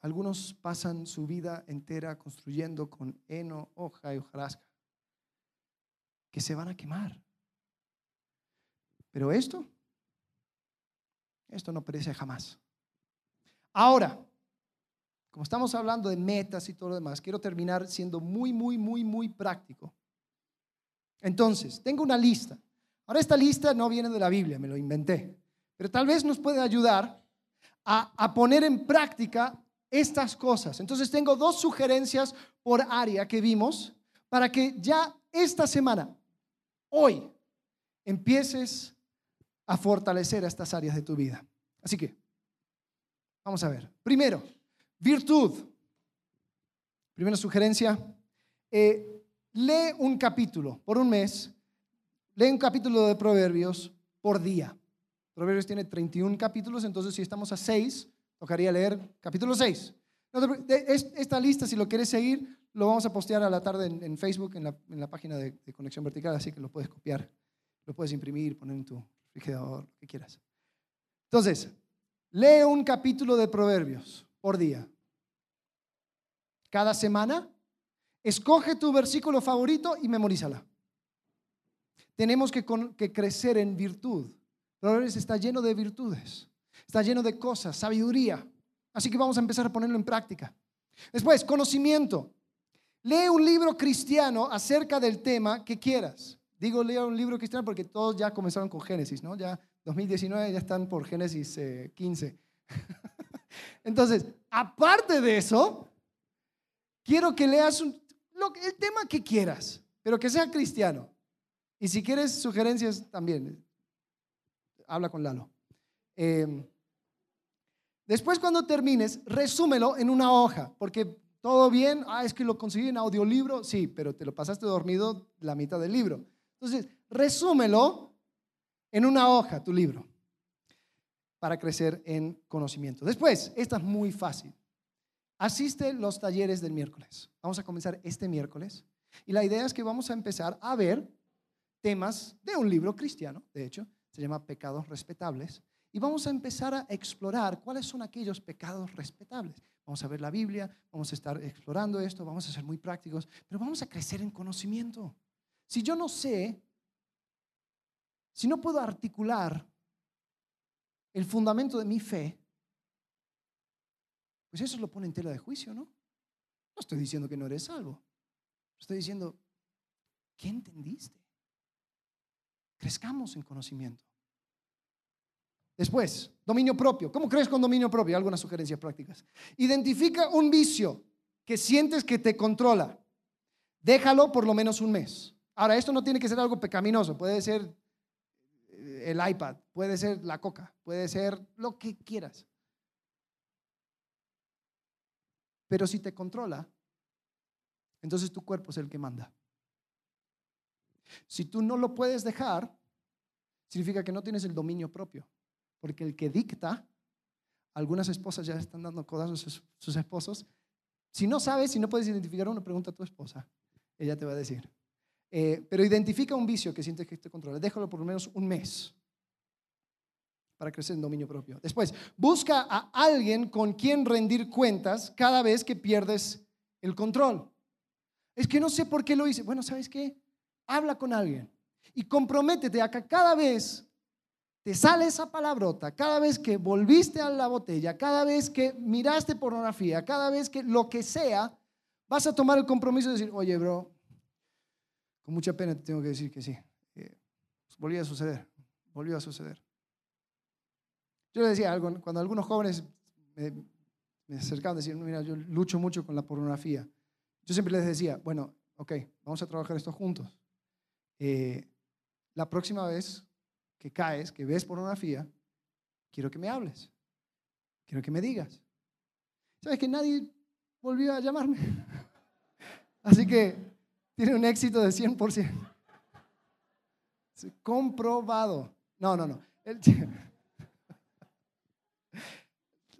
Algunos pasan su vida entera construyendo con heno, hoja y hojarasca, que se van a quemar. Pero esto, esto no perece jamás. Ahora, como estamos hablando de metas y todo lo demás, quiero terminar siendo muy, muy, muy, muy práctico. Entonces, tengo una lista. Ahora esta lista no viene de la Biblia, me lo inventé, pero tal vez nos puede ayudar a, a poner en práctica estas cosas. Entonces tengo dos sugerencias por área que vimos para que ya esta semana, hoy, empieces a fortalecer estas áreas de tu vida. Así que, vamos a ver. Primero, virtud. Primera sugerencia, eh, lee un capítulo por un mes, lee un capítulo de Proverbios por día. Proverbios tiene 31 capítulos, entonces si estamos a 6, tocaría leer capítulo 6. Esta lista, si lo quieres seguir, lo vamos a postear a la tarde en, Facebook, en la, página de, Conexión Vertical, así que lo puedes copiar, lo puedes imprimir, poner en tu refrigerador, lo que quieras. Entonces, lee un capítulo de Proverbios por día. Cada semana, escoge tu versículo favorito y memorízala. Tenemos que crecer en virtud. Proverbios está lleno de virtudes, está lleno de cosas, sabiduría. Así que vamos a empezar a ponerlo en práctica. Después, conocimiento. Lee un libro cristiano acerca del tema que quieras. Digo, lee un libro cristiano porque todos ya comenzaron con Génesis, ¿no? Ya 2019 ya están por Génesis 15. Eh, Entonces, aparte de eso, quiero que leas el tema que quieras, pero que sea cristiano. Y si quieres sugerencias también, habla con Lalo. Em, después cuando termines, resúmelo en una hoja, porque todo bien, ah, es que lo conseguí en audiolibro, sí, pero te lo pasaste dormido la mitad del libro. Entonces, resúmelo en una hoja, tu libro, para crecer en conocimiento. Después, esta es muy fácil. Asiste los talleres del miércoles. Vamos a comenzar este miércoles. Y la idea es que vamos a empezar a ver temas de un libro cristiano, de hecho, se llama Pecados Respetables. Y vamos a empezar a explorar cuáles son aquellos pecados respetables. Vamos a ver la Biblia, vamos a estar explorando esto, vamos a ser muy prácticos, pero vamos a crecer en conocimiento. Si yo no sé, si no puedo articular el fundamento de mi fe, pues eso lo pone en tela de juicio, ¿no? No estoy diciendo que no eres salvo. Estoy diciendo, ¿qué entendiste? Crezcamos en conocimiento. Después, dominio propio. ¿Cómo crees con dominio propio? Algunas sugerencias prácticas. Identifica un vicio que sientes que te controla. Déjalo por lo menos un mes. Ahora, esto no tiene que ser algo pecaminoso. Puede ser eh, el iPad, puede ser la coca, puede ser lo que quieras. Pero si te controla, entonces tu cuerpo es el que manda. Si tú no lo puedes dejar, significa que no tienes el dominio propio. Porque el que dicta, algunas esposas ya están dando codazos a sus esposos. Si no sabes, si no puedes identificar uno, pregunta a tu esposa. Ella te va a decir. Eh, pero identifica un vicio que sientes que te controla. Déjalo por lo menos un mes para crecer en dominio propio. Después, busca a alguien con quien rendir cuentas cada vez que pierdes el control. Es que no sé por qué lo hice. Bueno, ¿sabes qué? Habla con alguien y comprométete a que cada vez te sale esa palabrota, cada vez que volviste a la botella, cada vez que miraste pornografía, cada vez que lo que sea, vas a tomar el compromiso de decir, oye, bro, con mucha pena te tengo que decir que sí. Eh, pues, volvió a suceder, volvió a suceder. Yo le decía algo, cuando algunos jóvenes me, acercaban, decían, mira, yo lucho mucho con la pornografía. Yo siempre les decía, bueno, ok, vamos a trabajar esto juntos. Eh, la próxima vez que caes, que ves pornografía, quiero que me hables, quiero que me digas. ¿Sabes que nadie volvió a llamarme? Así que tiene un éxito de 100%. Comprobado. No, no, no.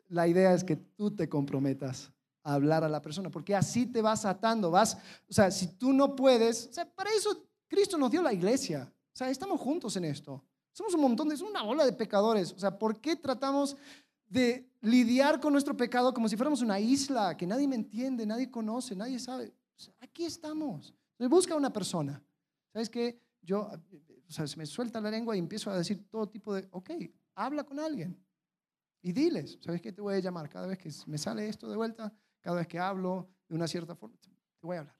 La idea es que tú te comprometas a hablar a la persona, porque así te vas atando, vas, o sea, si tú no puedes, para eso Cristo nos dio la iglesia, o sea, estamos juntos en esto. Somos un montón es una ola de pecadores. O sea, ¿por qué tratamos de lidiar con nuestro pecado como si fuéramos una isla que nadie me entiende, nadie conoce, nadie sabe? aquí estamos. busca una persona. ¿Sabes qué? Yo, o sea, se me suelta la lengua y empiezo a decir todo tipo de, ok, habla con alguien. Y diles, ¿sabes qué? Te voy a llamar cada vez que me sale esto de vuelta, cada vez que hablo de una cierta forma, te voy a hablar.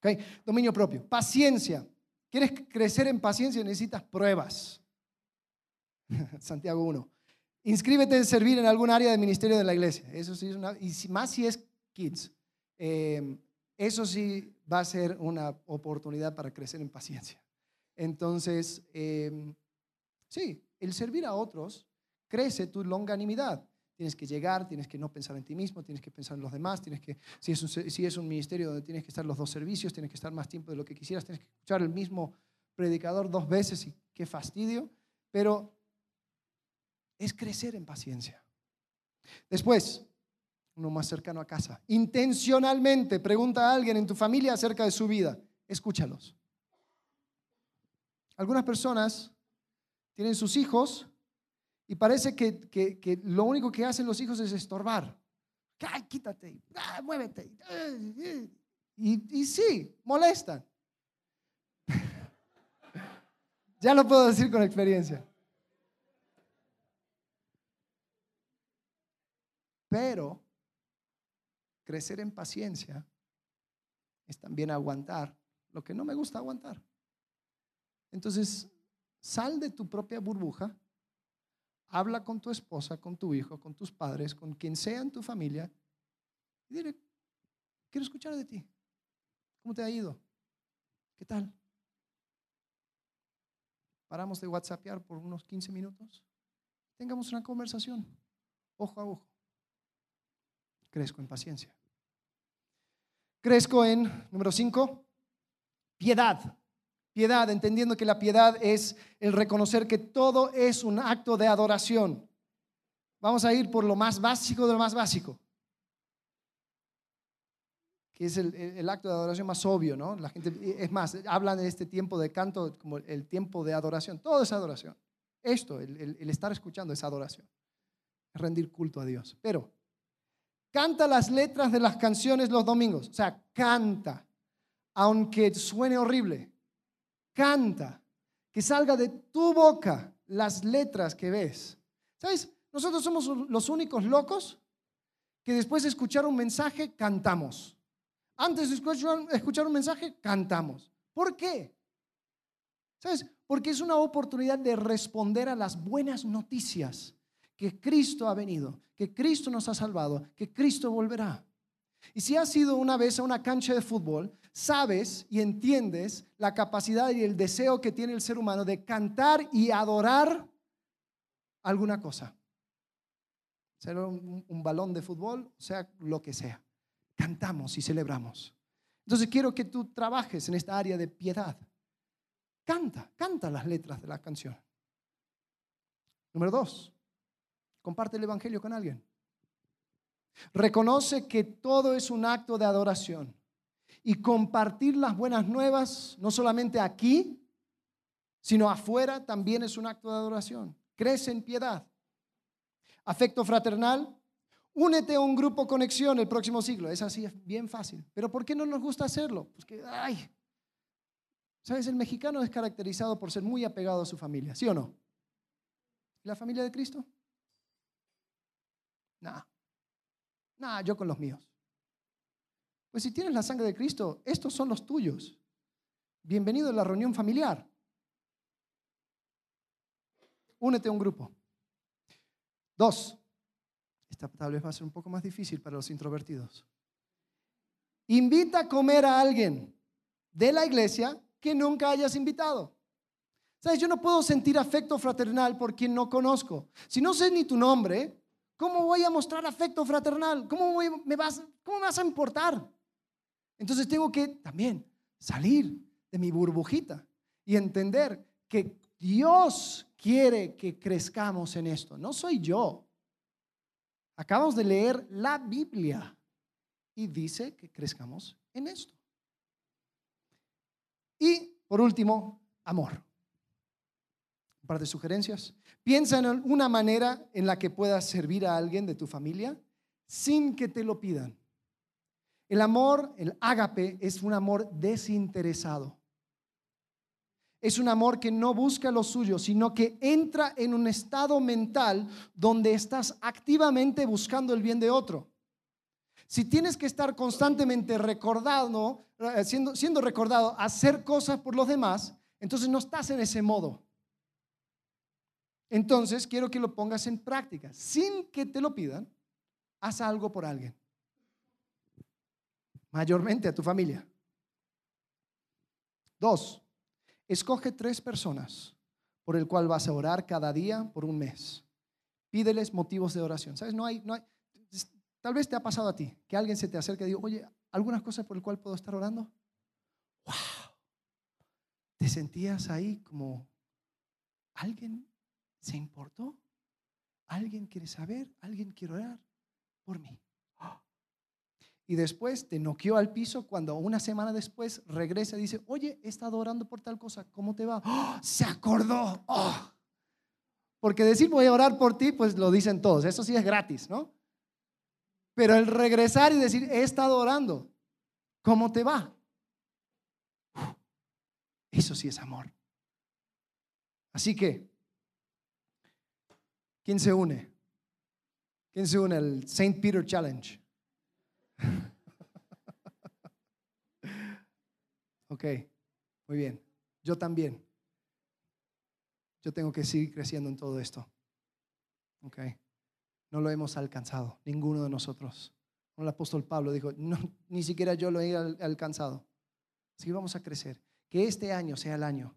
¿Ok? Dominio propio. Paciencia. ¿Quieres crecer en paciencia? Necesitas pruebas. Santiago 1. Inscríbete en servir en algún área del ministerio de la iglesia. Eso sí es una, y más si es kids. Eh, eso sí va a ser una oportunidad para crecer en paciencia. Entonces, eh, sí, el servir a otros crece tu longanimidad. Tienes que llegar, tienes que no pensar en ti mismo, tienes que pensar en los demás, tienes que, si es, un, si es un ministerio donde tienes que estar los dos servicios, tienes que estar más tiempo de lo que quisieras, tienes que escuchar el mismo predicador dos veces y qué fastidio, pero es crecer en paciencia. Después, uno más cercano a casa, intencionalmente pregunta a alguien en tu familia acerca de su vida, escúchalos. Algunas personas tienen sus hijos y parece que, lo único que hacen los hijos es estorbar. ¡Ay, quítate! ¡Ah, ¡Muévete! Y, y sí, molestan. ya lo puedo decir con experiencia. Pero crecer en paciencia es también aguantar lo que no me gusta aguantar. Entonces, sal de tu propia burbuja habla con tu esposa, con tu hijo, con tus padres, con quien sea en tu familia y dile, quiero escuchar de ti. ¿Cómo te ha ido? ¿Qué tal? Paramos de WhatsAppear por unos 15 minutos. Tengamos una conversación, ojo a ojo. Crezco en paciencia. Crezco en, número 5, piedad. Piedad, entendiendo que la piedad es el reconocer que todo es un acto de adoración. Vamos a ir por lo más básico de lo más básico, que es el, acto de adoración más obvio, ¿no? La gente, es más, hablan de este tiempo de canto como el tiempo de adoración. Todo es adoración. Esto, el, el estar escuchando es adoración. Rendir culto a Dios. Pero canta las letras de las canciones los domingos. O sea, canta, aunque suene horrible canta, que salga de tu boca las letras que ves. ¿Sabes? Nosotros somos los únicos locos que después de escuchar un mensaje cantamos. Antes de escuchar un mensaje cantamos. ¿Por qué? ¿Sabes? Porque es una oportunidad de responder a las buenas noticias que Cristo ha venido, que Cristo nos ha salvado, que Cristo volverá. Y si has ido una vez a una cancha de fútbol, sabes y entiendes la capacidad y el deseo que tiene el ser humano de cantar y adorar alguna cosa. Sea un, balón de fútbol, sea lo que sea. Cantamos y celebramos. Entonces quiero que tú trabajes en esta área de piedad. Canta, canta las letras de la canción. Número dos, comparte el Evangelio con alguien. Reconoce que todo es un acto de adoración y compartir las buenas nuevas, no solamente aquí, sino afuera, también es un acto de adoración. Crece en piedad. Afecto fraternal. Únete a un grupo conexión el próximo siglo. Es así, es bien fácil. Pero ¿por qué no nos gusta hacerlo? Pues que, ay, ¿sabes? El mexicano es caracterizado por ser muy apegado a su familia, ¿sí o no? ¿La familia de Cristo? Nada. Nada, yo con los míos. Pues si tienes la sangre de Cristo, estos son los tuyos. Bienvenido a la reunión familiar. Únete a un grupo. Dos, esta tal vez va a ser un poco más difícil para los introvertidos. Invita a comer a alguien de la iglesia que nunca hayas invitado. ¿Sabes? Yo no puedo sentir afecto fraternal por quien no conozco. Si no sé ni tu nombre, ¿cómo voy a mostrar afecto fraternal? ¿Cómo, me, vas, ¿Cómo me vas a importar? Entonces tengo que también salir de mi burbujita y entender que Dios quiere que crezcamos en esto. No soy yo. Acabamos de leer la Biblia y dice que crezcamos en esto. Y por último, amor. Un par de sugerencias. Piensa en una manera en la que puedas servir a alguien de tu familia sin que te lo pidan. El amor, el ágape, es un amor desinteresado. Es un amor que no busca lo suyo, sino que entra en un estado mental donde estás activamente buscando el bien de otro. Si tienes que estar constantemente recordando, eh, siendo, siendo recordado, hacer cosas por los demás, entonces no estás en ese modo. Entonces quiero que lo pongas en práctica. Sin que te lo pidan, haz algo por alguien. Mayormente a tu familia. Dos, escoge tres personas por el cual vas a orar cada día por un mes. Pídeles motivos de oración. ¿Sabes? No hay, no hay, tal vez te ha pasado a ti que alguien se te acerque y diga, oye, ¿algunas cosas por el cual puedo estar orando? ¡Wow! ¿Te sentías ahí como alguien se importó? ¿Alguien quiere saber? ¿Alguien quiere orar por mí? Y después te noqueó al piso cuando una semana después regresa y dice, oye, he estado orando por tal cosa, ¿cómo te va? Se acordó. Porque decir voy a orar por ti, pues lo dicen todos, eso sí es gratis, ¿no? Pero el regresar y decir, he estado orando, ¿cómo te va? Eso sí es amor. Así que, ¿quién se une? ¿Quién se une al St. Peter Challenge? ok, muy bien. Yo también. Yo tengo que seguir creciendo en todo esto. Ok. No lo hemos alcanzado, ninguno de nosotros. El apóstol Pablo dijo, ni siquiera yo lo he alcanzado. Así vamos a crecer. Que este año sea el año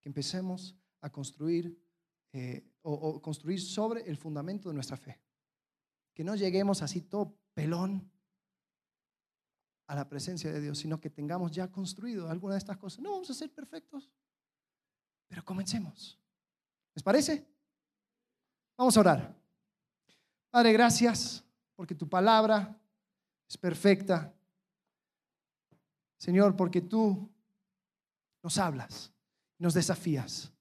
que empecemos a construir eh, o construir sobre el fundamento de nuestra fe. Que no lleguemos así todo pelón a la presencia de Dios, sino que tengamos ya construido alguna de estas cosas. No vamos a ser perfectos, pero comencemos. ¿Les parece? Vamos a orar. Padre, gracias porque tu palabra es perfecta. Señor, porque tú nos hablas, nos desafías.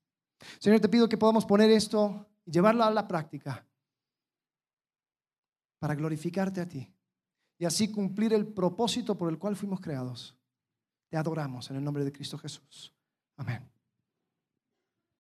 Señor, te pido que podamos poner esto y llevarlo a la práctica para glorificarte a ti y así cumplir el propósito por el cual fuimos creados. Te adoramos en el nombre de Cristo Jesús. Amén.